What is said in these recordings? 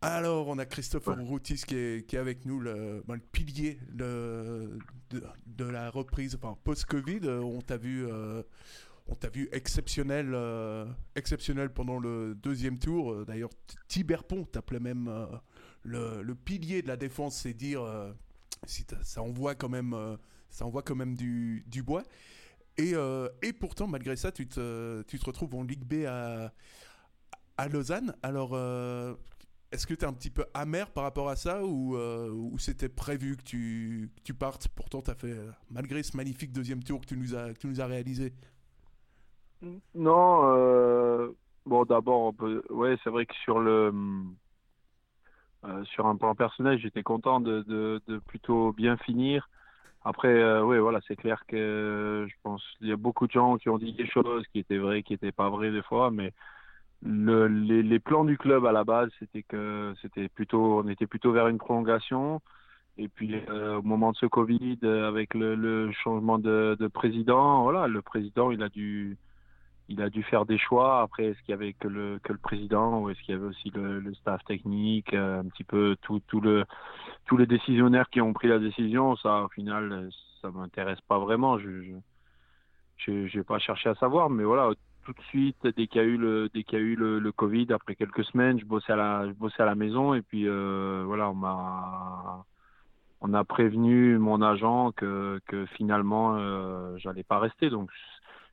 Alors, on a Christopher Routis qui est, qui est avec nous, le, ben, le pilier de, de, la reprise enfin, post-Covid. Euh, on t'a vu, euh, on t'a vu exceptionnel, euh, exceptionnel pendant le deuxième tour. D'ailleurs, Tiberpont t'appelait même le, le, pilier de la défense, c'est dire si ça envoie quand même, ça envoie quand même du, du bois. Et, et, pourtant, malgré ça, tu te, tu te retrouves en Ligue B à, à Lausanne. Alors, est-ce que tu es un petit peu amer par rapport à ça ou, euh, c'était prévu que tu, partes? Pourtant, tu as fait, euh, malgré ce magnifique deuxième tour que tu nous as, réalisé. Non, euh, bon, d'abord, ouais, c'est vrai que sur le. sur un plan personnel, j'étais content de, plutôt bien finir. Après, oui, voilà, c'est clair que je pense qu'il y a beaucoup de gens qui ont dit des choses qui étaient vraies, qui n'étaient pas vraies des fois, mais le, les, les, plans du club à la base, c'était que c'était plutôt, on était plutôt vers une prolongation. Et puis euh, au moment de ce Covid, euh, avec le, le changement de, de, président, voilà, le président, il a dû, il a dû faire des choix. Après, est-ce qu'il y avait que le que le président ou est-ce qu'il y avait aussi le, le staff technique, euh, un petit peu tout tout le tous les décisionnaires qui ont pris la décision? Ça, au final, ça m'intéresse pas vraiment. Je, je je, pas cherché à savoir, mais voilà, tout de suite dès qu'il y a eu le dès qu'il y a eu le, Covid après quelques semaines je bossais à la je bossais à la maison et puis euh, voilà on m'a on a prévenu mon agent que que finalement euh, j'allais pas rester. Donc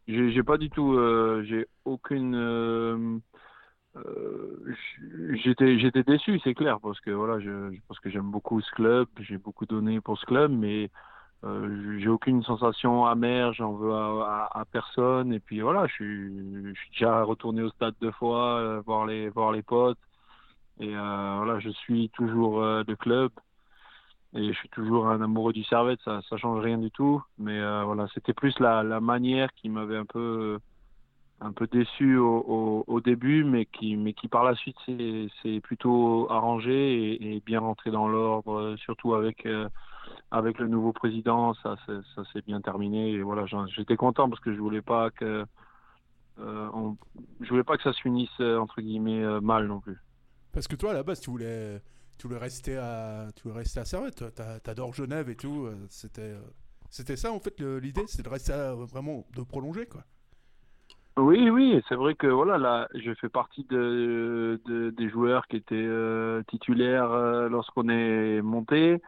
j'ai pas du tout euh, j'ai aucune euh, j'étais j'étais déçu c'est clair parce que voilà je, je pense que j'aime beaucoup ce club j'ai beaucoup donné pour ce club mais euh, j'ai aucune sensation amère, j'en veux à, personne. Et puis voilà, je suis, je suis déjà retourné au stade deux fois, euh, voir les voir les potes. Et euh, voilà, je suis toujours de club et je suis toujours un amoureux du Servette. Ça, ça change rien du tout. Mais voilà, c'était plus la manière qui m'avait un peu un peu déçu au, début, mais qui, mais qui par la suite s'est plutôt arrangé et, bien rentré dans l'ordre, surtout avec avec le nouveau président, ça, ça s'est bien terminé. Et voilà, j'étais content parce que je voulais pas que, euh, je voulais pas que ça se finisse euh, entre guillemets euh, mal non plus. Parce que toi, à la base, tu voulais, tu voulais rester à, tu voulais rester à Servette. T'adores Genève et tout. C'était, c'était ça en fait l'idée, c'est de rester vraiment, de prolonger quoi. Oui, oui, c'est vrai que voilà, là, je fais partie de, de des joueurs qui étaient titulaires lorsqu'on est monté.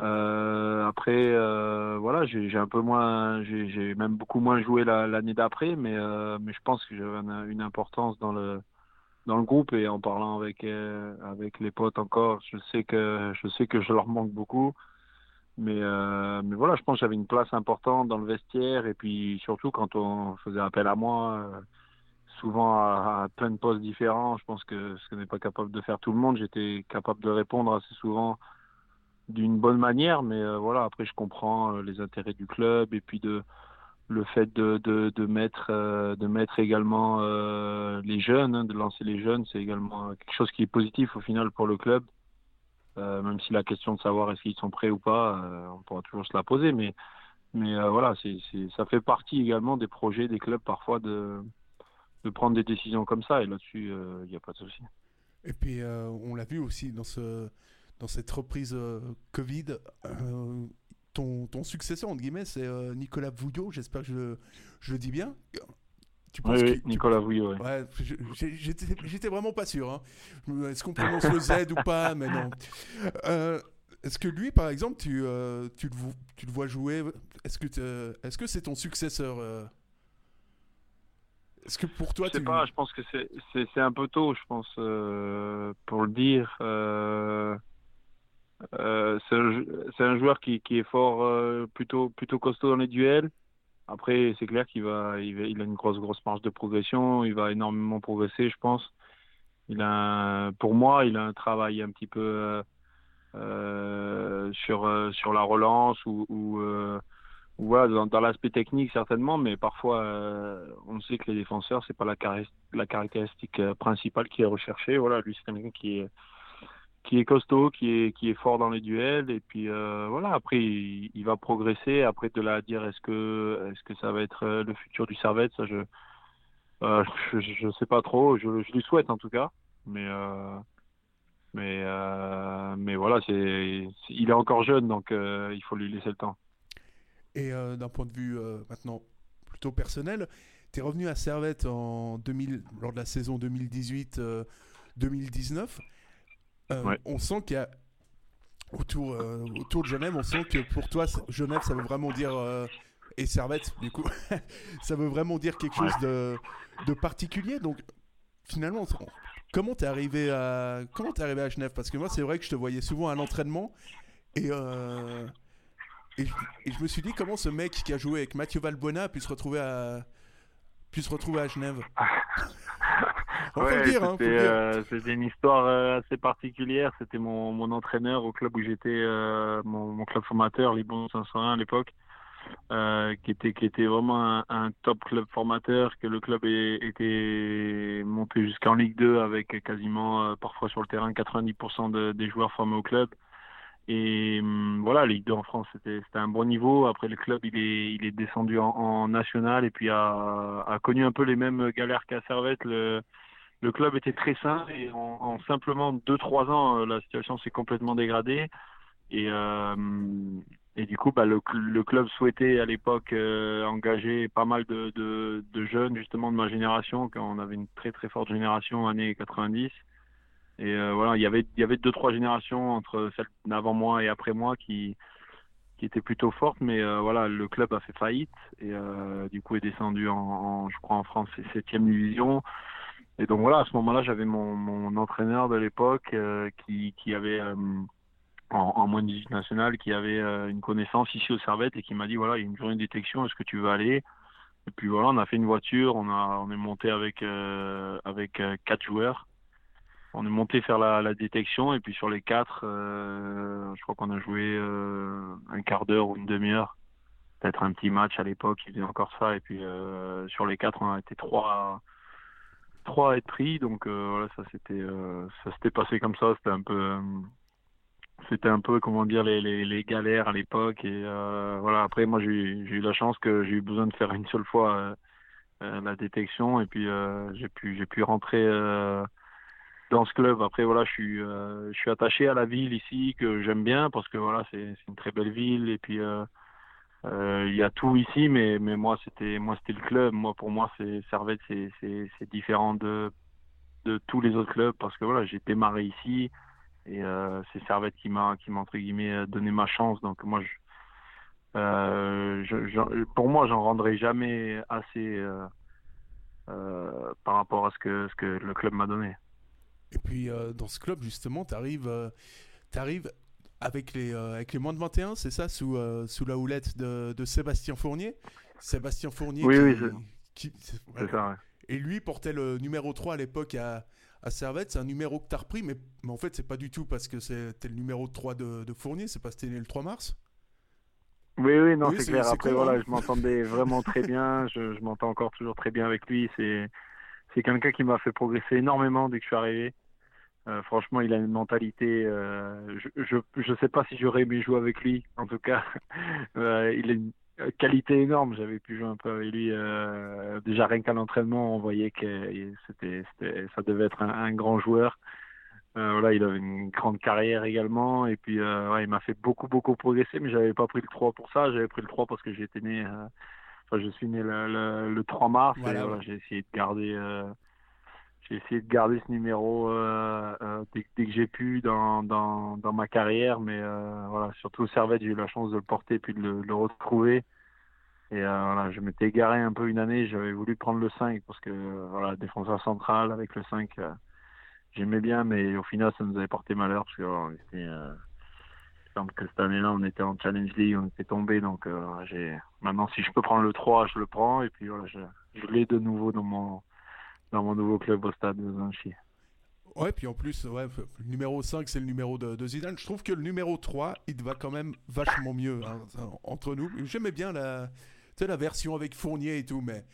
Euh, après, euh, voilà, j'ai un peu moins, j'ai même beaucoup moins joué l'année d'après, mais euh, mais je pense que j'avais une, importance dans le dans le groupe et en parlant avec euh, avec les potes encore, je sais que je sais que je leur manque beaucoup, mais euh, mais voilà, je pense que j'avais une place importante dans le vestiaire et puis surtout quand on faisait appel à moi. souvent à, plein de postes différents, je pense que ce que n'est pas capable de faire tout le monde, j'étais capable de répondre assez souvent d'une bonne manière, mais euh, voilà, après je comprends euh, les intérêts du club et puis de le fait de, de, de mettre euh, de mettre également les jeunes, hein, de lancer les jeunes, c'est également quelque chose qui est positif au final pour le club. Même si la question de savoir est-ce qu'ils sont prêts ou pas, on pourra toujours se la poser, mais mais voilà, ça fait partie également des projets des clubs parfois de prendre des décisions comme ça et là-dessus il n'y a pas de souci. Et puis on l'a vu aussi dans ce dans cette reprise euh, Covid. Euh, ton, ton, successeur, entre guillemets, c'est euh, Nicolas Vouillot. J'espère que je, je, le dis bien. Tu penses oui, Nicolas Vouillot. Ouais. J'étais vraiment pas sûr. Hein. Est-ce qu'on prononce le Z ou pas Mais non. Est-ce que lui, par exemple, tu, tu, le, tu le vois jouer? Est-ce que est-ce que c'est ton successeur Est-ce que pour toi, je sais pas. Je pense que c'est un peu tôt. Je pense pour le dire. Euh, c'est un, joueur qui, qui est fort, euh, plutôt, plutôt costaud dans les duels. Après, c'est clair qu'il a une grosse, grosse marge de progression. Il va énormément progresser, je pense. Il a, pour moi, il a un travail un petit peu euh, sur, sur la relance ou, voilà, dans, l'aspect technique certainement, mais parfois, on sait que les défenseurs, c'est pas la, la caractéristique principale qui est recherchée. Voilà, lui, c'est quelqu'un qui est qui est costaud, qui est est fort dans les duels. Et puis euh, voilà. Après il, va progresser. Après de la dire est-ce que est-ce que ça va être euh, le futur du Servette ça je euh, je, je sais pas trop. Je, je lui souhaite en tout cas. Mais Mais, euh, mais voilà, c'est, il est encore jeune, donc euh, il faut lui laisser le temps. Et d'un point de vue maintenant plutôt personnel, tu es revenu à Servette en 2000, lors de la saison 2018-2019. On sent qu'il y a autour, autour de Genève, on sent que pour toi, Genève, ça veut vraiment dire et Servette, du coup, ça veut vraiment dire quelque chose de, de particulier. Donc, finalement, comment t'es arrivé à comment arrivé à Genève? Parce que moi, c'est vrai que je te voyais souvent à l'entraînement et, euh, et, je me suis dit comment ce mec qui a joué avec Mathieu Valbuena a pu se retrouver à pu se retrouver à Genève? ouais, hein, euh, C'était une histoire euh, assez particulière. C'était mon, mon, entraîneur au club où j'étais, mon, mon, club formateur, Libon 501 à l'époque. Euh, qui était qui était vraiment un, top club formateur, que le club était monté jusqu'en Ligue 2 avec quasiment euh, parfois sur le terrain 90% des joueurs formés au club. Et hum, voilà, Ligue 2 en France, c'était un bon niveau. Après, le club, il est, il est descendu en, national et puis a, a, connu un peu les mêmes galères qu'à Servette. Le, le club était très sain et en, en simplement 2-3 ans, euh, la situation s'est complètement dégradée. Et, euh, et du coup, bah, le, club souhaitait à l'époque euh, engager pas mal de, de, jeunes justement de ma génération, quand on avait une très très forte génération années 90. Et voilà, il y avait il y avait deux trois générations entre celle d'avant moi et après moi qui qui étaient plutôt fortes, mais voilà, le club a fait faillite et du coup est descendu en, en, je crois en France septième division. Et donc voilà, à ce moment-là, j'avais mon, mon entraîneur de l'époque qui qui avait en, en moins de 18 national qui avait euh, une connaissance ici au Servette et qui m'a dit voilà il y a une journée de détection est-ce que tu veux aller? Et puis voilà on a fait une voiture on a on est monté avec euh, avec euh, quatre joueurs. On est monté faire la, la, détection et puis sur les quatre je crois qu'on a joué un quart d'heure ou une demi-heure. Peut-être un petit match à l'époque il faisait encore ça. Et puis sur les quatre on a été trois trois à être pris donc voilà ça c'était ça s'était passé comme ça c'était un peu c'était un peu comment dire les, galères à l'époque et euh, voilà après moi j'ai eu la chance que j'ai eu besoin de faire une seule fois euh, euh, la détection et puis j'ai pu j'ai pu rentrer dans ce club. Après voilà je suis je suis attaché à la ville ici que j'aime bien parce que voilà c'est une très belle ville et puis il y a tout ici mais mais moi c'était moi c'était le club. Moi pour moi c'est Servette c'est différent de de tous les autres clubs parce que voilà j'ai démarré ici et euh, c'est Servette qui m'a qui m'a entre guillemets euh, donné ma chance. Donc moi je, euh, pour moi j'en rendrai jamais assez euh, euh, par rapport à ce que ce que le club m'a donné. Et puis dans ce club justement tu arrives arrives avec les avec les moins de 21 c'est ça sous sous la houlette de, de Sébastien Fournier Sébastien Fournier oui qui, oui c'est ça et lui portait le numéro 3 à l'époque à à Servette, c'est un numéro que tu as repris, mais, mais en fait, c'est pas du tout parce que c'était le numéro 3 de, de Fournier, c'est parce que c'était né le 3 mars. Oui, oui, non, c'est clair. Après, voilà, je m'entendais vraiment très bien. Je, je m'entends encore toujours très bien avec lui. C'est, c'est quelqu'un qui m'a fait progresser énormément dès que je suis arrivé. Euh, franchement, il a une mentalité. Euh, je, je, je sais pas si j'aurais aimé jouer avec lui. En tout cas, euh, il a une qualité énorme. J'avais pu jouer un peu avec lui. Déjà rien qu'à l'entraînement, on voyait que c'était, ça devait être un, grand joueur. Voilà, il avait une grande carrière également. Et puis, ouais, il m'a fait beaucoup, beaucoup progresser. Mais j'avais pas pris le 3 pour ça. J'avais pris le 3 parce que j'étais né. Enfin, je suis né le, le, 3 mars. et voilà, j'ai essayé de garder. Euh, j'ai essayé de garder ce numéro dès, dès, que j'ai pu dans, dans, dans ma carrière, mais voilà, surtout au Servette, j'ai eu la chance de le porter puis de le, le retrouver. Et euh, voilà, je m'étais égaré un peu une année, j'avais voulu prendre le 5 parce que voilà, défenseur central avec le 5, euh, j'aimais bien, mais au final ça nous avait porté malheur parce que voilà, euh, que cette année-là on était en Challenge League, on était tombé, donc euh, j'ai maintenant si je peux prendre le 3, je le prends et puis voilà, je, je l'ai de nouveau dans mon dans mon nouveau club au stade de Zanchi. Ouais, puis en plus, le numéro 5, c'est le numéro de, Zidane. Je trouve que le numéro 3, il va quand même vachement mieux hein, entre nous. J'aimais bien la, la version avec Fournier et tout, mais,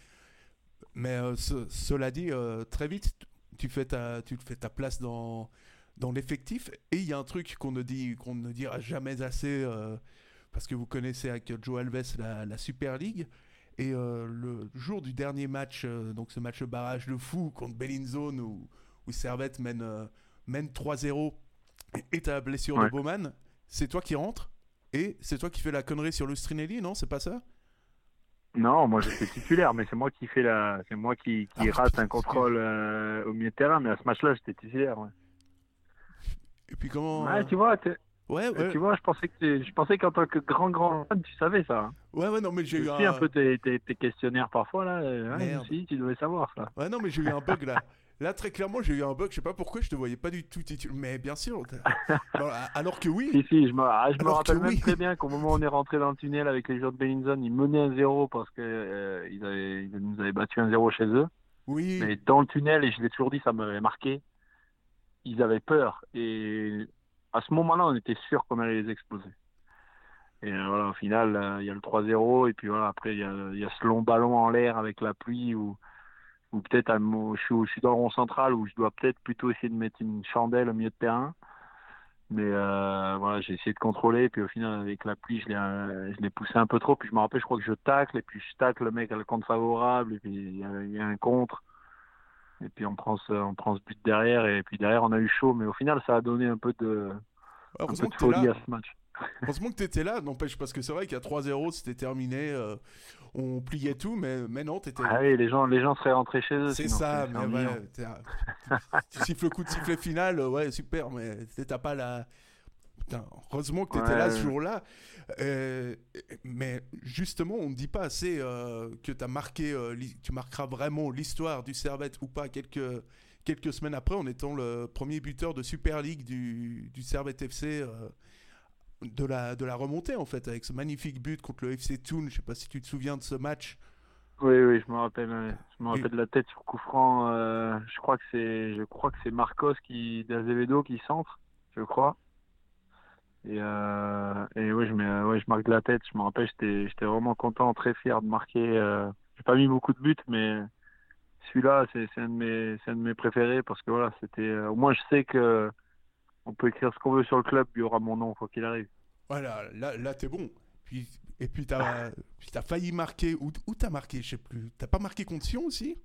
mais euh, cela dit, euh, très vite, tu fais ta, tu fais ta place dans, dans l'effectif. Et il y a un truc qu'on ne, ne dira jamais assez, euh, parce que vous connaissez avec Joe Alves la Super League. Et le jour du dernier match, donc ce match barrage de fou contre Bellinzone, où, où Servette mène, mène 3-0 et ta blessure de Bowman, c'est toi qui rentres et c'est toi qui fais la connerie sur le Strinelli, non C'est pas ça? Non, moi j'étais titulaire, mais c'est moi qui fais la, c'est moi qui, qui ah, rate un contrôle euh, au milieu de terrain, mais à ce match-là j'étais titulaire. Ouais. Et puis comment Ouais, tu vois, ouais, ouais. tu vois, je pensais que je pensais qu'en tant que grand grand fan, tu savais ça. Ouais, ouais, non, mais j'ai eu un... un peu tes, tes, questionnaires parfois là. Si, tu devais savoir ça. Ouais, non, mais j'ai eu un bug là. Là, très clairement, j'ai eu un bug. Je sais pas pourquoi je te voyais pas du tout titulaire. Mais bien sûr. alors que oui. Si, si, je me, ah, je me rappelle même très bien qu'au moment où on est rentré dans le tunnel avec les joueurs de Bellinzone, ils menaient un 0 parce qu'ils euh, ils nous avaient battu un 0 chez eux. Oui. Mais dans le tunnel, et je l'ai toujours dit, ça m'avait marqué, ils avaient peur. Et à ce moment-là, on était sûr qu'on allait les exploser. Et euh, voilà, au final, euh, il y a le 3-0. Et puis voilà, après, il y a, ce long ballon en l'air avec la pluie ou peut-être je, suis dans le rond central où je dois peut-être plutôt essayer de mettre une chandelle au milieu de terrain. Mais euh, voilà, j'ai essayé de contrôler, puis au final, avec la pluie, je l'ai, je l'ai poussé un peu trop. Puis je me rappelle, je crois que je tacle, et puis je tacle le mec à le compte favorable, et puis il y, a, un contre. Et puis on prend, ce, on prend ce but derrière, et puis derrière, on a eu chaud. Mais au final, ça a donné un peu de, un peu de folie à ce match. Heureusement que tu étais là, n'empêche, parce que c'est vrai qu'à 3-0, c'était terminé. Euh, on pliait tout, mais, mais non, t'étais. Ah oui, les gens, les gens seraient rentrés chez eux. C'est ça, mais ouais, tu siffles le coup de sifflet final, ouais, super, mais t'as pas la. Heureusement que t'étais là ce jour-là. Euh, mais justement, on ne dit pas assez euh, que as marqué, euh, tu marqueras vraiment l'histoire du Servette ou pas quelques, quelques semaines après en étant le premier buteur de Super League du, du Servette FC de la, de la remontée en fait, avec ce magnifique but contre le FC Thun. Je sais pas si tu te souviens de ce match. Oui, oui, je me rappelle. Je me rappelle de la tête sur coup franc. Euh, je crois que c'est, je crois que c'est Marcos qui d'Azevedo qui centre, je crois. Et, euh, et oui, je mets, ouais, je marque de la tête. Je me rappelle, j'étais, vraiment content, très fier de marquer. Euh, j'ai pas mis beaucoup de buts, mais celui-là, c'est, un de mes, un de mes préférés parce que voilà, c'était. au moins, je sais que on peut écrire ce qu'on veut sur le club, il y aura mon nom quoi qu'il arrive. Voilà, là, là t'es bon. Puis, et puis t'as as failli marquer, où t'as marqué, je sais plus. T'as pas marqué contre Sion aussi?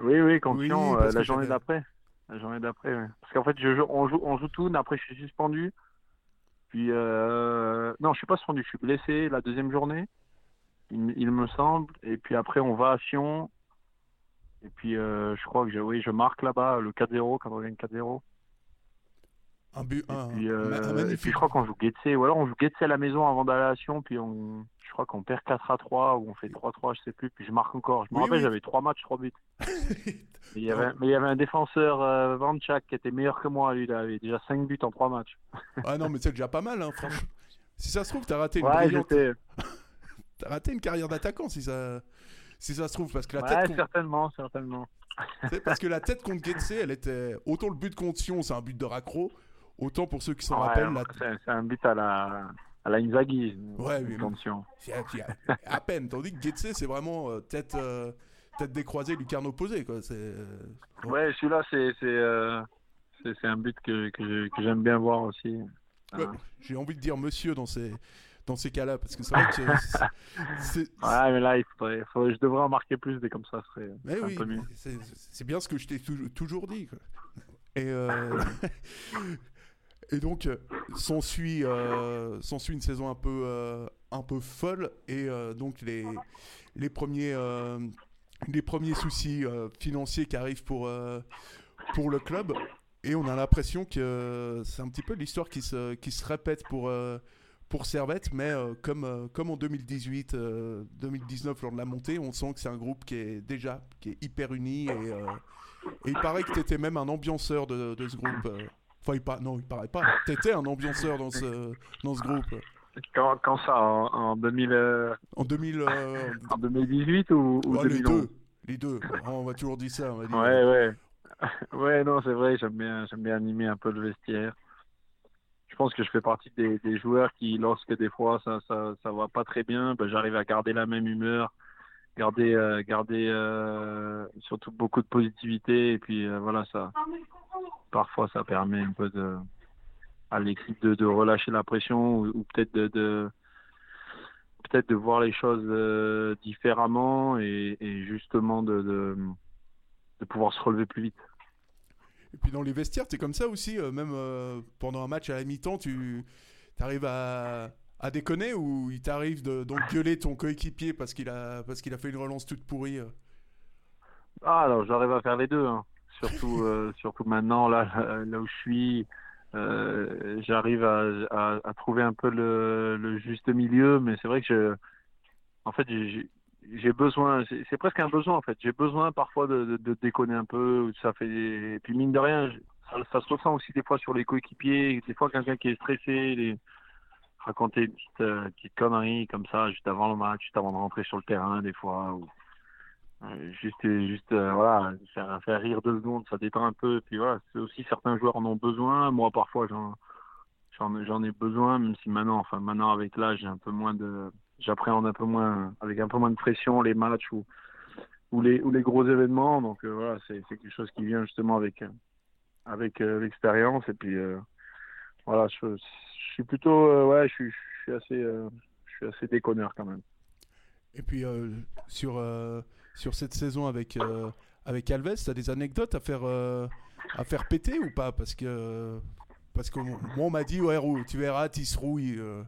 Oui, oui, contre Sion, euh, la journée d'après. La journée d'après, oui. Parce qu'en fait, je on, joue, on joue tout, après je suis suspendu. Puis, euh... non, je suis pas suspendu, je suis blessé la deuxième journée, il, me semble. Et puis après, on va à Sion. Et puis, euh, je crois que oui, je marque là-bas le 4-0 quand on gagne 4-0. Un but, un, et puis, euh, et puis je crois qu'on joue Getse, ou alors on joue Getse à la maison avant d'aller à Sion, puis on, je crois qu'on perd 4 à 3 ou on fait 3-3, je sais plus, puis je marque encore. Je me rappelle, j'avais 3 matchs, 3 buts. il y avait, mais il y avait un défenseur, euh, Van Chak, qui était meilleur que moi, lui, il avait déjà 5 buts en 3 matchs. ah non, mais c'est déjà pas mal, hein, franchement. Si ça se trouve, t'as raté une ouais, brillante... t'as raté une carrière d'attaquant, si ça... si ça se trouve, parce que la ouais, certainement, certainement. parce que la tête contre Getse, elle était... Autant le but contre Sion, c'est un but de raccro, Autant pour ceux qui s'en rappellent. C'est un but à la, à la Inzaghi. Ouais, oui. Attention. À, peine. Tandis que Getse, c'est vraiment euh, tête, euh, tête décroisée, lucarne opposée. Quoi. Euh, ouais, celui-là, c'est un but que, que j'aime bien voir aussi. J'ai envie de dire monsieur dans ces, dans ces cas-là, parce que c'est vrai que Ouais, mais là, il faudrait, je devrais en marquer plus des comme ça, ce serait, mais oui, C'est bien ce que je t'ai toujours dit. Quoi. Et, Et donc, euh, s'ensuit euh, une saison un peu, euh, un peu folle. Et donc, les, les, premiers, les premiers soucis financiers qui arrivent pour, pour le club. Et on a l'impression que c'est un petit peu l'histoire qui se, qui se répète pour, pour Servette. Mais comme, comme en 2018, 2019, lors de la montée, on sent que c'est un groupe qui est déjà qui est hyper uni. Et, il paraît que tu étais même un ambianceur de ce groupe. Enfin, il non, il paraît pas. T'étais un ambianceur dans ce, dans ce groupe. Quand, quand ça En, 2000 euh, En 2000... Euh, en 2018 ou, ou Les deux. Les deux. on va toujours dire ça. On va dire. Ouais, ouais. Ouais, non, c'est vrai, j'aime bien, j'aime bien animer un peu le vestiaire. Je pense que je fais partie des, des joueurs qui, lorsque des fois ça, ça, ça va pas très bien, ben, j'arrive à garder la même humeur, garder, euh, garder surtout beaucoup de positivité, et puis voilà, ça, parfois ça permet un peu de à l'équipe de, de, relâcher la pression ou, peut-être de, de peut-être de voir les choses euh, différemment et, et justement de, de, de, pouvoir se relever plus vite. Et puis dans les vestiaires, c'est comme ça aussi, même pendant un match à la mi-temps, tu arrives à, à déconner ou il t'arrive de gueuler ton coéquipier parce qu'il a, parce qu'il a fait une relance toute pourrie Ah, alors j'arrive à faire les deux. Hein. Surtout, surtout maintenant, là, où je suis, euh, j'arrive à, trouver un peu le, juste milieu, mais c'est vrai que en fait, j'ai besoin, c'est presque un besoin en fait. J'ai besoin parfois de, déconner un peu. Ça fait, et puis mine de rien, ça, se ressent aussi des fois sur les coéquipiers. Des fois, quelqu'un qui est stressé, raconter une petite, euh, comme ça juste avant le match, juste avant de rentrer sur le terrain, des fois. Euh, juste, juste euh, voilà, faire, rire deux secondes, ça détend un peu. Et puis voilà, c'est aussi certains joueurs en ont besoin. Moi, parfois, j'en, j'en, ai besoin, même si maintenant, enfin maintenant avec l'âge, j'ai un peu moins de, j'appréhende un peu moins, avec un peu moins de pression les matchs ou ou les ou les gros événements. Donc euh, voilà, c'est, c'est quelque chose qui vient justement avec avec l'expérience. Et puis voilà, je, suis plutôt, ouais, je suis assez, je suis assez déconneur quand même. Et puis sur sur cette saison avec, euh, avec Alves Tu as des anecdotes à faire, euh, à faire péter ou pas? Parce que, parce que moi, on m'a dit, ouais, tu verras, Tisserou, euh,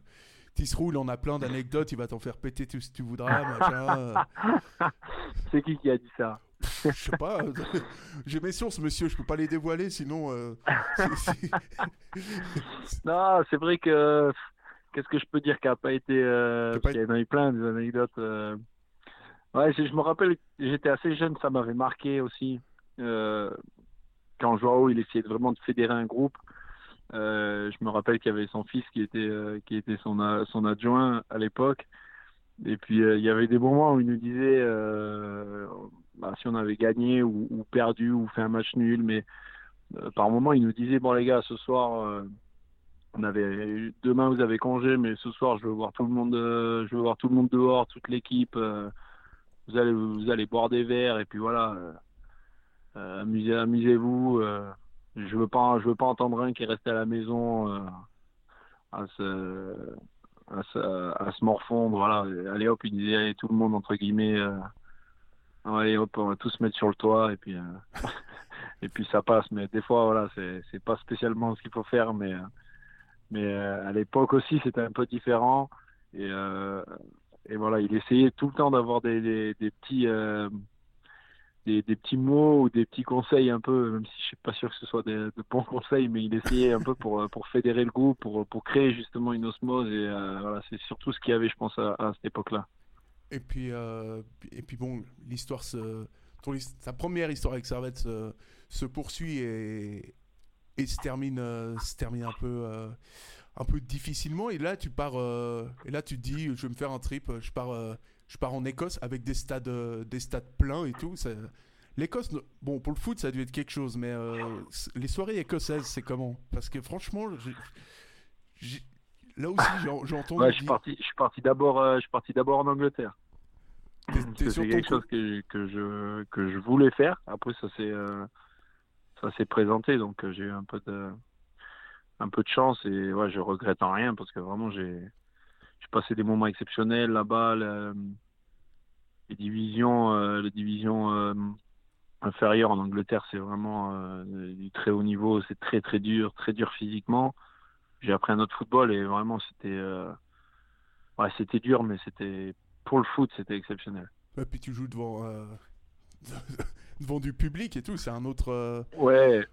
Tisserou, il en a plein d'anecdotes, il va t'en faire péter tout ce que tu voudras. C'est qui qui a dit ça? Je sais pas, j'ai mes sources, monsieur, je peux pas les dévoiler, sinon. non, c'est vrai que. Qu'est-ce que je peux dire qui a pas été. Il y en a eu plein des anecdotes. Ouais, je, me rappelle, j'étais assez jeune, ça m'avait marqué aussi. Euh, quand Joao, il essayait vraiment de fédérer un groupe. Euh, je me rappelle qu'il y avait son fils qui était, euh, qui était son, son adjoint à l'époque. Et puis, il y avait des moments où il nous disait bah, si on avait gagné ou, perdu ou fait un match nul. Mais par moment, il nous disait bon, les gars, ce soir on avait demain vous avez congé mais ce soir je veux voir tout le monde je veux voir tout le monde dehors toute l'équipe vous allez vous allez boire des verres et puis voilà euh, euh, amusez amusez-vous euh, je veux pas je veux pas entendre un qui est resté à la maison à se à se, à se morfondre voilà. Allez hop il disait tout le monde entre guillemets allez hop on va tous se mettre sur le toit et puis et puis ça passe. Mais des fois voilà c'est c'est pas spécialement ce qu'il faut faire mais mais à l'époque aussi c'était un peu différent. Et et voilà, il essayait tout le temps d'avoir des, des, petits euh, des, des, petits mots ou des petits conseils un peu, même si je suis pas sûr que ce soit de bons conseils, mais il essayait un peu pour pour fédérer le groupe, pour pour créer justement une osmose et euh, voilà, c'est surtout ce qu'il y avait, je pense, à, cette époque-là. Et puis euh, et puis bon, l'histoire se sa première histoire avec Servette se, se poursuit et, et se termine se termine un peu un peu difficilement. Et là, tu pars, euh, et là, tu te dis, je vais me faire un trip. Je pars, euh, je pars en Écosse avec des stades, euh, des stades pleins et tout. L'Écosse, bon, pour le foot, ça a dû être quelque chose, mais les soirées écossaises, c'est comment? Parce que franchement, là aussi, j'ai entendu. je suis parti, je suis parti d'abord, je suis parti d'abord en Angleterre. C'est quelque chose que, que, je que je voulais faire. Après, ça s'est ça s'est présenté, donc j'ai eu un peu de un peu de chance et ouais, je regrette en rien parce que vraiment j'ai passé des moments exceptionnels là-bas. Les divisions, euh, les divisions euh, inférieures en Angleterre, c'est vraiment euh, du très haut niveau. C'est très très dur, très dur physiquement. J'ai appris un autre football et vraiment c'était ouais, c'était dur, mais c'était pour le foot, c'était exceptionnel. Et puis tu joues devant devant du public et tout, c'est un autre. Ouais,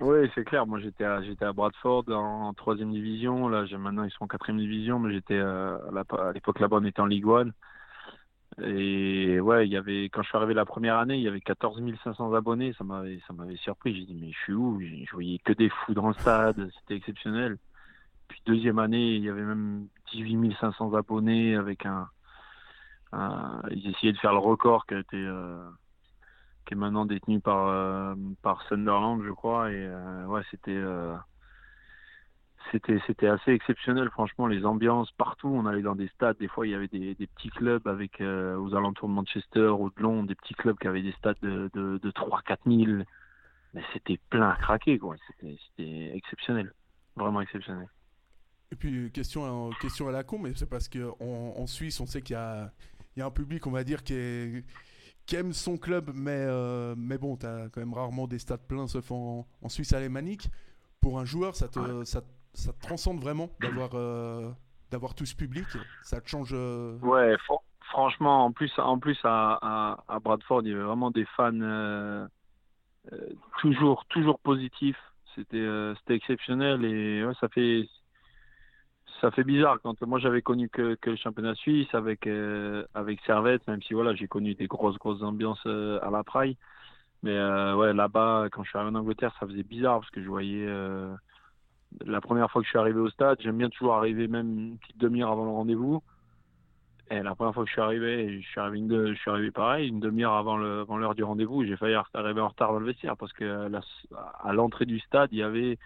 oui, c'est clair. Moi, j'étais à, j'étais à Bradford en troisième division. Là, j'ai, maintenant, ils sont en quatrième division, mais j'étais euh, à, l'époque là-bas, on était en Ligue 1. Et ouais, il y avait, quand je suis arrivé la première année, il y avait 14 500 abonnés. Ça m'avait, ça m'avait surpris. J'ai dit, mais je suis où? Je voyais que des fous dans le stade. C'était exceptionnel. Puis deuxième année, il y avait même 18 500 abonnés avec un, ils essayaient de faire le record qui a été, euh, qui est maintenant détenu par euh, par Sunderland, je crois. Et euh, ouais, c'était euh, c'était c'était assez exceptionnel, franchement. Les ambiances partout, on allait dans des stades. Des fois, il y avait des, des petits clubs avec aux alentours de Manchester ou de Londres, des petits clubs qui avaient des stades de de, de 3-4 000. Mais c'était plein à craquer, quoi. C'était exceptionnel, vraiment exceptionnel. Et puis question question à la con, mais c'est parce que en, Suisse, on sait qu'il y a il y a un public, on va dire, qui est qui aime son club, mais, mais bon, tu as quand même rarement des stades pleins, sauf en, en Suisse alémanique. Pour un joueur, ça te, ça, ça te transcende vraiment d'avoir d'avoir tout ce public Ça te change Ouais, franchement, en plus, en plus à, à, Bradford, il y avait vraiment des fans toujours, toujours positifs. C'était c'était exceptionnel et ouais, ça fait ça fait bizarre. Quand moi j'avais connu que, que, le championnat suisse avec euh, avec Servette même si voilà j'ai connu des grosses grosses ambiances euh, à la Praille. Mais euh, ouais là-bas quand je suis arrivé en Angleterre ça faisait bizarre parce que je voyais la première fois que je suis arrivé au stade j'aime bien toujours arriver même une petite demi-heure avant le rendez-vous. Et la première fois que je suis arrivé je suis arrivé une je suis arrivé pareil une demi-heure avant l'heure du rendez-vous j'ai failli arriver en retard dans le vestiaire parce que à l'entrée du stade il y avait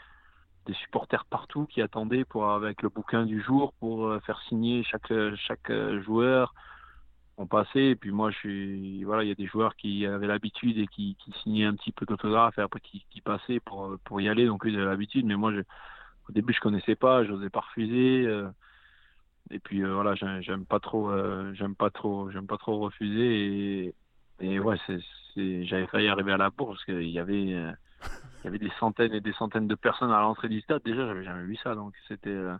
des supporters partout qui attendaient pour avec le bouquin du jour pour euh, faire signer chaque chaque euh, joueur. On passait et puis moi je voilà il y a des joueurs qui avaient l'habitude et qui, signaient un petit peu d'autographe et après qui, qui passaient pour pour y aller donc ils avaient l'habitude mais moi au début je connaissais pas j'osais pas refuser euh, et puis voilà j'aime pas trop j'aime pas trop j'aime pas trop refuser et, ouais j'avais failli arriver à la bourse parce qu'il y avait il y avait des centaines et des centaines de personnes à l'entrée du stade. Déjà, j'avais jamais vu ça, donc c'était euh,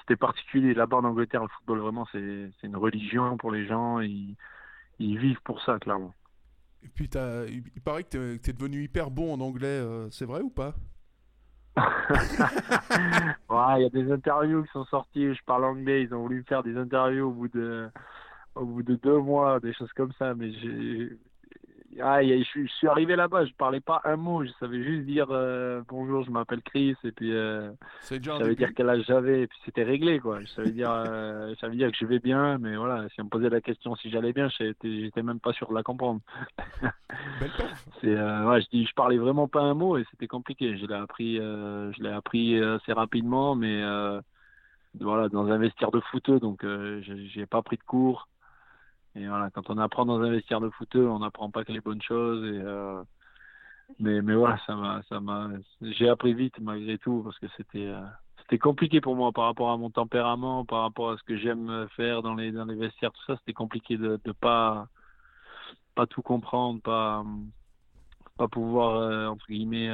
c'était particulier. Là-bas en Angleterre, le football vraiment c'est c'est une religion pour les gens. Ils, ils vivent pour ça, clairement. Et puis as, il paraît que tu es, devenu hyper bon en anglais, euh, c'est vrai ou pas? Il y a des interviews qui sont sorties, je parle anglais, ils ont voulu faire des interviews au bout de au bout de deux mois, des choses comme ça, mais j'ai ah, je, suis arrivé là-bas, je parlais pas un mot, je savais juste dire euh, bonjour, je m'appelle Chris, et puis euh, je savais dire quel âge j'avais, et puis c'était réglé, quoi. Je savais dire, euh, je dire que je vais bien, mais voilà, si on me posait la question si j'allais bien, j'étais même pas sûr de la comprendre. c'est, ouais, je dis, je parlais vraiment pas un mot, et c'était compliqué. Je l'ai appris, je l'ai appris assez rapidement, mais voilà, dans un vestiaire de footeux, donc j'ai pas pris de cours. Et voilà, quand on apprend dans un vestiaire de footeux, on n'apprend pas que les bonnes choses. Et, euh, mais, mais voilà, ça m'a, ça m'a, j'ai appris vite malgré tout parce que c'était, euh, c'était compliqué pour moi par rapport à mon tempérament, par rapport à ce que j'aime faire dans les, dans les vestiaires, tout ça. C'était compliqué de, de pas, pas tout comprendre, pas, pas pouvoir euh, entre guillemets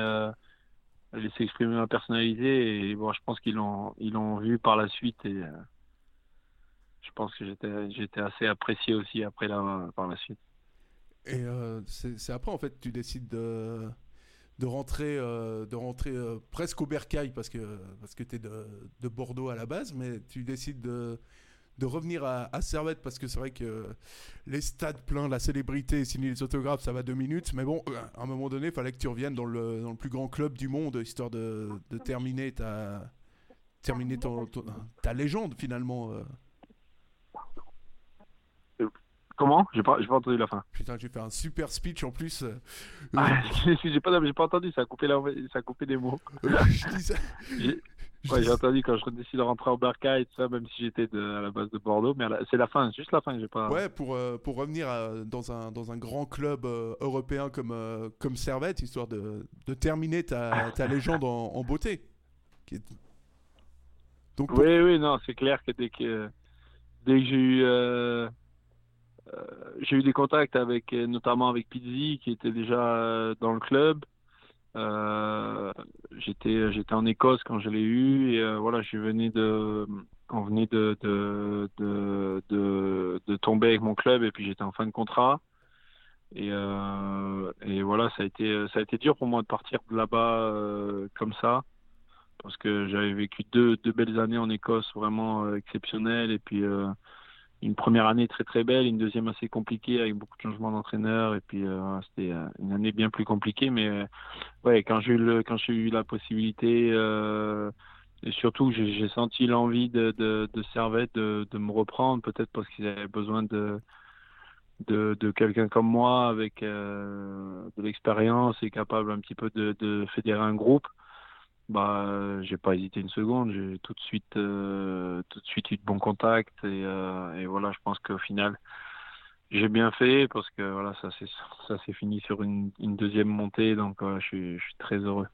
laisser exprimer ma personnalité. Et bon, je pense qu'ils l'ont, ils l'ont vu par la suite et je pense que j'étais, assez apprécié aussi après là, par la suite. Et euh, c'est, après, en fait, tu décides de, rentrer, euh, de rentrer euh, presque au bercail parce que, parce que tu es de, de, Bordeaux à la base, mais tu décides de, revenir à, à, Servette parce que c'est vrai que les stades pleins, la célébrité, signer les autographes, ça va deux minutes. Mais bon, à un moment donné, il fallait que tu reviennes dans le, dans le plus grand club du monde, histoire de, de terminer ta, terminer ta légende finalement. Comment? J'ai pas, pas entendu la fin. Putain, j'ai fait un super speech en plus. Ah, j'ai pas, pas entendu, ça a coupé, la, ça a coupé des mots. J'ai entendu quand je décide de rentrer au Berca et tout ça, même si j'étais à la base de Bordeaux, mais c'est la fin, juste la fin que j'ai pas. Ouais, pour, euh, pour revenir dans, un, dans un grand club euh, européen comme, euh, comme Servette, histoire de, de terminer ta, ta légende en, beauté. Donc, Oui, oui, non, c'est clair que dès que, dès que j'ai eu euh, j'ai eu des contacts avec, euh, notamment avec Pizzi, qui était déjà euh, dans le club. j'étais en Écosse quand je l'ai eu et voilà je venais de on venait de tomber avec mon club et puis j'étais en fin de contrat et voilà ça a été ça a été dur pour moi de partir de là-bas comme ça parce que j'avais vécu deux deux belles années en Écosse vraiment exceptionnelles et puis une première année très très belle, une deuxième assez compliquée avec beaucoup de changements d'entraîneur et puis euh, c'était euh, une année bien plus compliquée mais euh, ouais quand j'ai eu le, quand j'ai eu la possibilité et surtout j'ai senti l'envie de, de, de de, de me reprendre peut-être parce qu'ils avaient besoin de de, de quelqu'un comme moi avec de l'expérience et capable un petit peu de, de fédérer un groupe bah, j'ai pas hésité une seconde. J'ai tout de suite, euh, tout de suite eu de bons contacts et, euh, et voilà, je pense qu'au final, j'ai bien fait parce que voilà, ça s'est ça s'est fini sur une, deuxième montée, donc je, suis, très heureux.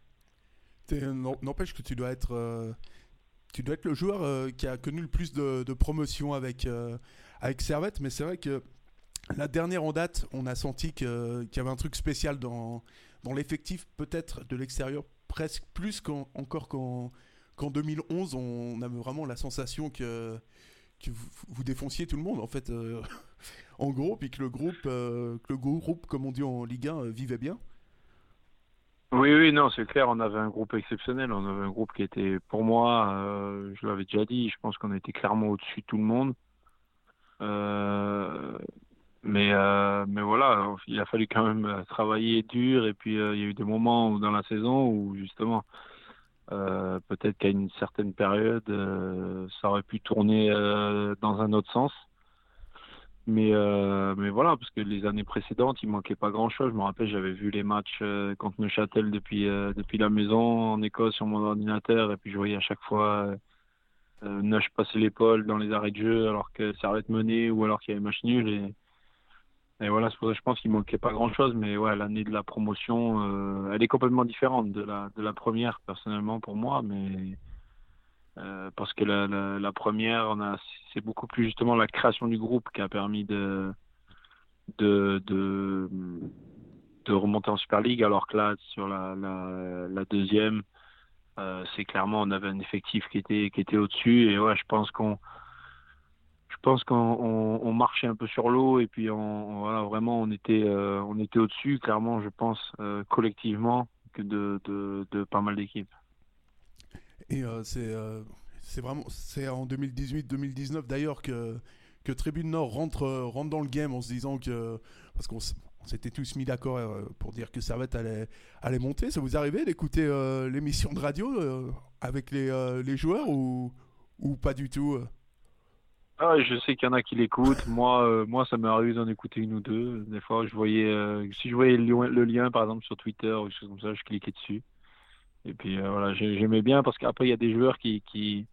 N'empêche que tu dois être, euh, tu dois être le joueur qui a connu le plus de, de promotion avec avec Servette, mais c'est vrai que la dernière en date, on a senti qu'il y avait un truc spécial dans, dans l'effectif, peut-être de l'extérieur, presque plus encore qu'en 2011. On avait vraiment la sensation que, que vous, défonciez tout le monde, en fait, euh, en gros, puis que le groupe, euh, que le groupe, comme on dit en Ligue 1, euh, vivait bien. Oui, oui, non, c'est clair, on avait un groupe exceptionnel. On avait un groupe qui était, pour moi, je l'avais déjà dit, je pense qu'on était clairement au-dessus de tout le monde. Mais, euh, mais voilà, il a fallu quand même euh, travailler dur. Et puis, euh, il y a eu des moments dans la saison où, justement, peut-être qu'à une certaine période, ça aurait pu tourner dans un autre sens. Mais, mais voilà, parce que les années précédentes, il manquait pas grand-chose. Je me rappelle, j'avais vu les matchs contre Neuchâtel depuis, depuis la maison en Écosse sur mon ordinateur. Et puis, je voyais à chaque fois Neuch passer l'épaule dans les arrêts de jeu alors que Servette menait ou alors qu'il y avait match nul. Et, et voilà, pour ça je pense qu'il manquait pas grand-chose, mais ouais, l'année de la promotion, euh, elle est complètement différente de la de la première personnellement pour moi, mais euh, parce que la, la, première, c'est beaucoup plus justement la création du groupe qui a permis de de de, remonter en Super League, alors que là, sur la la, deuxième, euh, c'est clairement on avait un effectif qui était qui était au-dessus, et ouais, je pense qu'on pense qu'on marchait un peu sur l'eau et puis on, voilà, vraiment on était, euh, on était au-dessus, clairement, je pense, euh, collectivement, que de, de, de, pas mal d'équipes. Et euh, c'est c'est vraiment c'est en 2018-2019 d'ailleurs que, que Tribune Nord rentre, rentre dans le game en se disant que. Parce qu'on s'était tous mis d'accord pour dire que Servette allait, allait monter. Ça vous arrivait d'écouter l'émission de radio avec les, les joueurs ou, ou pas du tout ah, je sais qu'il y en a qui l'écoutent. Moi, euh, moi, ça m'est arrivé d'en écouter une ou deux. Des fois, je voyais, euh, si je voyais le, lien, par exemple, sur Twitter ou quelque chose comme ça, je cliquais dessus. Et puis euh, voilà, j'aimais bien parce qu'après, il y a des joueurs qui qui,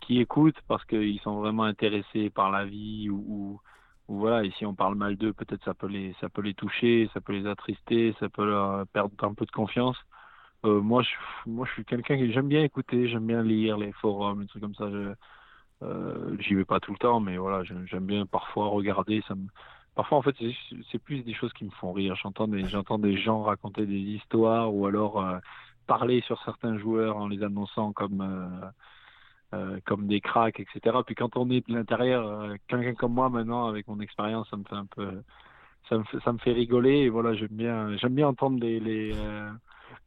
qui écoutent parce qu'ils sont vraiment intéressés par la vie ou, ou, voilà. Et si on parle mal d'eux, peut-être ça peut les ça peut les toucher, ça peut les attrister, ça peut leur perdre un peu de confiance. moi, je, moi, je suis quelqu'un qui j'aime bien écouter, j'aime bien lire les forums, des trucs comme ça. Euh, J'y vais pas tout le temps, mais voilà, j'aime bien parfois regarder. Ça me... Parfois, en fait, c'est plus des choses qui me font rire. J'entends des, des gens raconter des histoires ou alors euh, parler sur certains joueurs en les annonçant comme euh, comme des cracks, etc. Puis quand on est de l'intérieur, quelqu'un comme moi maintenant, avec mon expérience, ça me fait un peu, ça me fait, ça me fait rigoler. Et voilà, j'aime bien, bien entendre les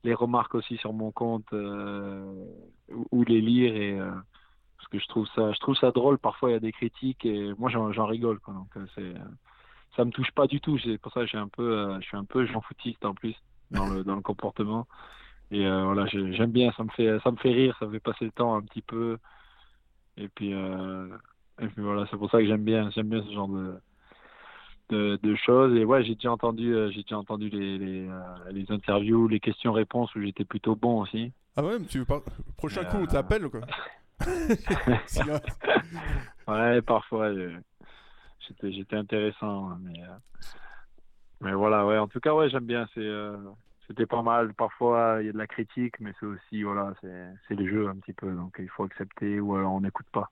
les, remarques aussi sur mon compte ou les lire et que je trouve ça, je trouve ça drôle. Parfois, il y a des critiques et moi, j'en rigole. Quoi. Donc, euh, c'est, ça me touche pas du tout. C'est pour ça que j'ai un peu, euh, je suis un peu Jean Foutiste en plus dans le, dans le comportement. Et euh, voilà, j'aime bien. Ça me fait, ça me fait rire. Ça me fait passer le temps un petit peu. Et puis, et puis voilà, c'est pour ça que j'aime bien, j'aime bien ce genre de, de, de, choses. Et ouais, j'ai déjà entendu, j'ai déjà entendu les, les, les interviews, les questions-réponses où j'étais plutôt bon aussi. Ah ouais, tu veux pas... prochain coup, on t'appelle quoi ouais, parfois, j'étais intéressant, mais, euh, mais voilà, ouais. En tout cas, ouais, j'aime bien. C'est, euh, c'était pas mal. Parfois, il y a de la critique, mais c'est aussi, voilà, c'est, les jeux un petit peu, donc il faut accepter ou alors on n'écoute pas.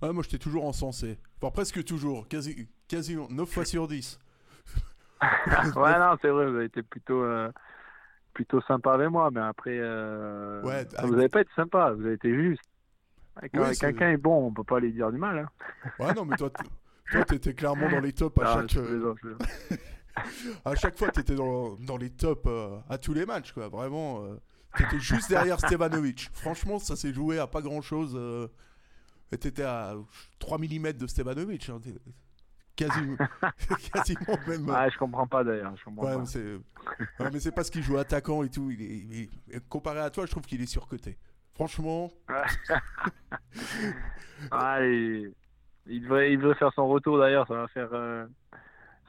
Ouais, moi, j'étais toujours encensé. Enfin, presque toujours, quasi, quasi 9 fois sur 10. ouais, non, c'est vrai, vous avez été plutôt. Euh, plutôt sympa avec moi, mais après, ouais, vous n'avez pas été sympa, vous avez été juste. Quand quelqu'un est bon, on peut pas lui dire du mal. Hein. Ouais, non, mais toi, tu étais clairement dans les tops à chaque. Euh, à chaque fois, tu étais dans, dans, les tops euh, à tous les matchs, quoi. Vraiment, euh, tu étais juste derrière Stevanovic. Franchement, ça s'est joué à pas grand chose. tu étais à 3 mm de Stevanovic. Hein. Quasiment, quasiment même. Ah, je comprends pas d'ailleurs. Ouais, mais c'est parce qu'il joue attaquant et tout. Il est... Comparé à toi, je trouve qu'il est surcoté. Franchement. ah, il, devrait, il devrait faire son retour d'ailleurs. Ça va faire, euh,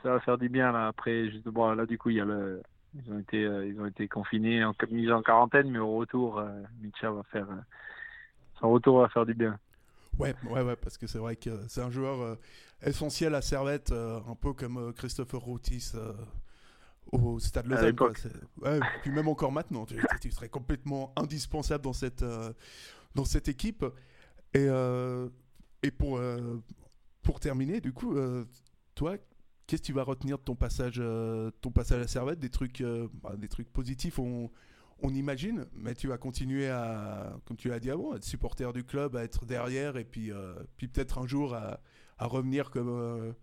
ça va faire du bien là. Après, juste, bon, là du coup, il y a le, ils ont été, euh, ils ont été confinés, en, mis en quarantaine, mais au retour, euh, Mitcha va faire, son retour va faire du bien. Ouais, ouais, ouais, parce que c'est vrai que c'est un joueur essentiel à Servette, un peu comme Christopher Routis au Stade Lausanne. Ouais, puis même encore maintenant, tu, serais complètement indispensable dans cette, euh, dans cette équipe. Et, euh, et pour, euh, pour terminer, du coup, toi, qu'est-ce que tu vas retenir de ton passage, ton passage à la Servette? Des trucs, bah, des trucs positifs, on, on imagine, mais tu vas continuer à, comme tu l'as dit avant, être supporter du club, à être derrière, et puis, puis peut-être un jour à, à revenir comme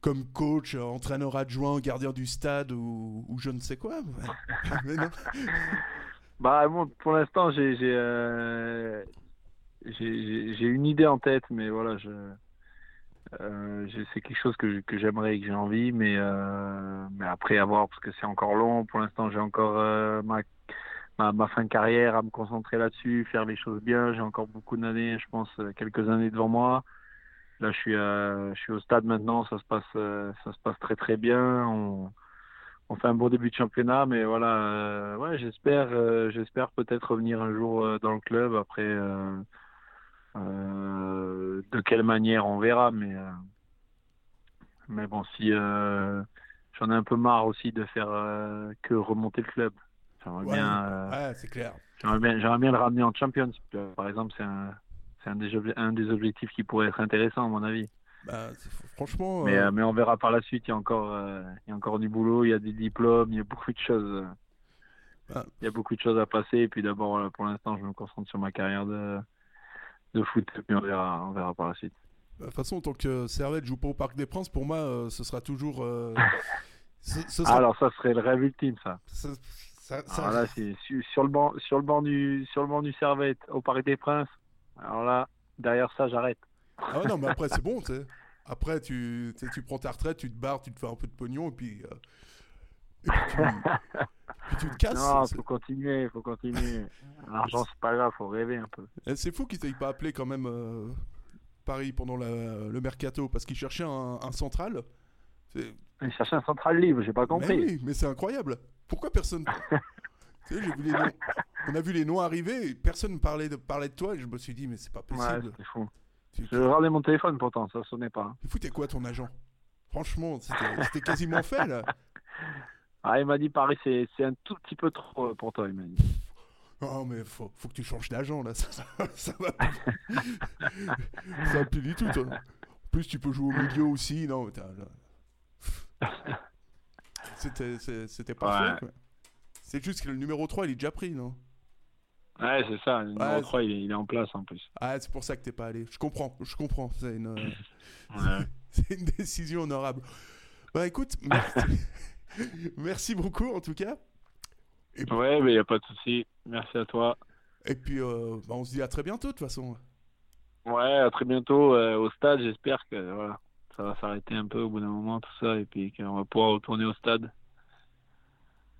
comme coach, entraîneur adjoint, gardien du stade ou, je ne sais quoi. bah, pour l'instant, euh, j'ai une idée en tête, mais voilà, je, euh, c'est quelque chose que, j'aimerais et que j'ai envie, mais, euh, mais après, à voir, parce que c'est encore long. Pour l'instant, j'ai encore ma, ma, fin de carrière à me concentrer là-dessus, faire les choses bien. J'ai encore beaucoup d'années, je pense, quelques années devant moi. Là, je suis, je suis au stade maintenant, ça se passe, euh, ça se passe très très bien. On, on fait un bon début de championnat, mais voilà, euh, ouais, j'espère, euh, j'espère peut-être revenir un jour dans le club. Après, de quelle manière, on verra. Mais, mais bon, si j'en ai un peu marre aussi de faire que remonter le club. J'aimerais bien, ouais, c'est clair. J'aimerais bien, j'aimerais bien le ramener en Champions. Par exemple, c'est un c'est un des, un des objectifs qui pourrait être intéressant à mon avis. Bah, franchement. Mais, euh, euh, mais on verra par la suite. Il y a encore, euh, il y a encore du boulot, il y a des diplômes, il y a beaucoup de choses. Bah. Il y a beaucoup de choses à passer. Et puis d'abord, pour l'instant, je me concentre sur ma carrière de, de foot. Et puis on verra, on verra par la suite. Bah, de toute façon, tant que Servette joue pas au Parc des Princes, pour moi, ce sera toujours. Alors, ça serait le rêve ultime, ça. ça, Alors là, c'est sur, le banc, sur le banc du, sur le banc du Servette au Parc des Princes. Alors là, derrière ça, j'arrête. Ah non, mais après, c'est bon, tu sais. Après, tu, tu prends ta retraite, tu te barres, tu te fais un peu de pognon, et puis. Euh, et puis, tu, te casses. Non, faut continuer, faut continuer. L'argent, c'est pas grave, faut rêver un peu. Eh, c'est fou qu'ils t'aient pas appelé quand même euh, Paris pendant le mercato, parce qu'ils cherchaient un, un central. Ils cherchaient un central libre, j'ai pas compris. Mais oui, mais c'est incroyable. Pourquoi personne. tu sais, j'ai vu les noms on a vu les noms arriver, et personne parlait de, parlait de toi, et je me suis dit, mais c'est pas possible. Ouais, c'est fou. J'ai regardé mon téléphone pourtant, ça sonnait pas. Il foutait quoi ton agent? Franchement, c'était quasiment fait là. Ah, il m'a dit Paris, c'est un tout petit peu trop pour toi, il m'a dit. Non, mais faut, faut que tu changes d'agent là, ça, ça, va pas. ça va plus du tout. Toi. En plus, tu peux jouer au milieu aussi. Non, c'était parfait. C'est juste que le numéro 3 il est déjà pris, non? Ouais, c'est ça. Le numéro 3, il est, en place en plus. Ah, c'est pour ça que t'es pas allé. Je comprends, je comprends. C'est une, c'est une décision honorable. Bah écoute, merci, beaucoup en tout cas. Et Ouais, mais il n'y a pas de souci. Merci à toi. Et puis, euh, bah, on se dit à très bientôt de toute façon. Ouais, à très bientôt euh, au stade. J'espère que voilà, ça va s'arrêter un peu au bout d'un moment, tout ça, et puis qu'on va pouvoir retourner au stade.